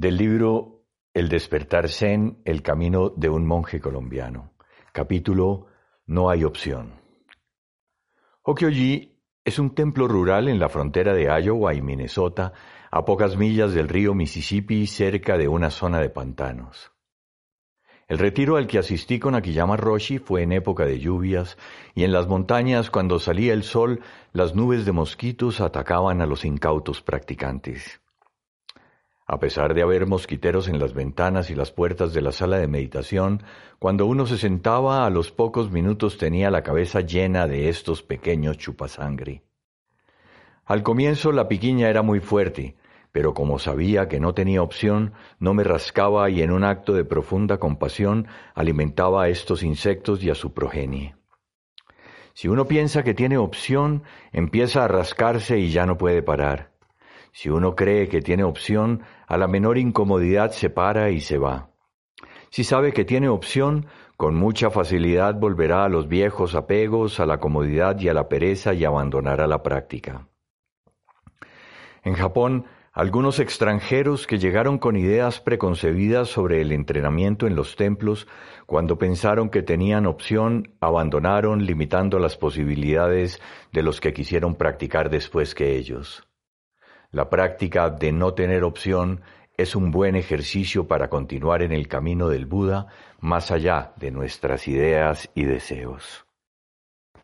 Del libro El despertar Zen, el camino de un monje colombiano. Capítulo No hay opción. Hokyoji es un templo rural en la frontera de Iowa y Minnesota, a pocas millas del río Mississippi, cerca de una zona de pantanos. El retiro al que asistí con Akiyama Roshi fue en época de lluvias, y en las montañas, cuando salía el sol, las nubes de mosquitos atacaban a los incautos practicantes. A pesar de haber mosquiteros en las ventanas y las puertas de la sala de meditación, cuando uno se sentaba a los pocos minutos tenía la cabeza llena de estos pequeños chupasangre. Al comienzo la piquiña era muy fuerte, pero como sabía que no tenía opción, no me rascaba y en un acto de profunda compasión alimentaba a estos insectos y a su progenie. Si uno piensa que tiene opción, empieza a rascarse y ya no puede parar. Si uno cree que tiene opción, a la menor incomodidad se para y se va. Si sabe que tiene opción, con mucha facilidad volverá a los viejos apegos, a la comodidad y a la pereza y abandonará la práctica. En Japón, algunos extranjeros que llegaron con ideas preconcebidas sobre el entrenamiento en los templos, cuando pensaron que tenían opción, abandonaron limitando las posibilidades de los que quisieron practicar después que ellos. La práctica de no tener opción es un buen ejercicio para continuar en el camino del Buda más allá de nuestras ideas y deseos.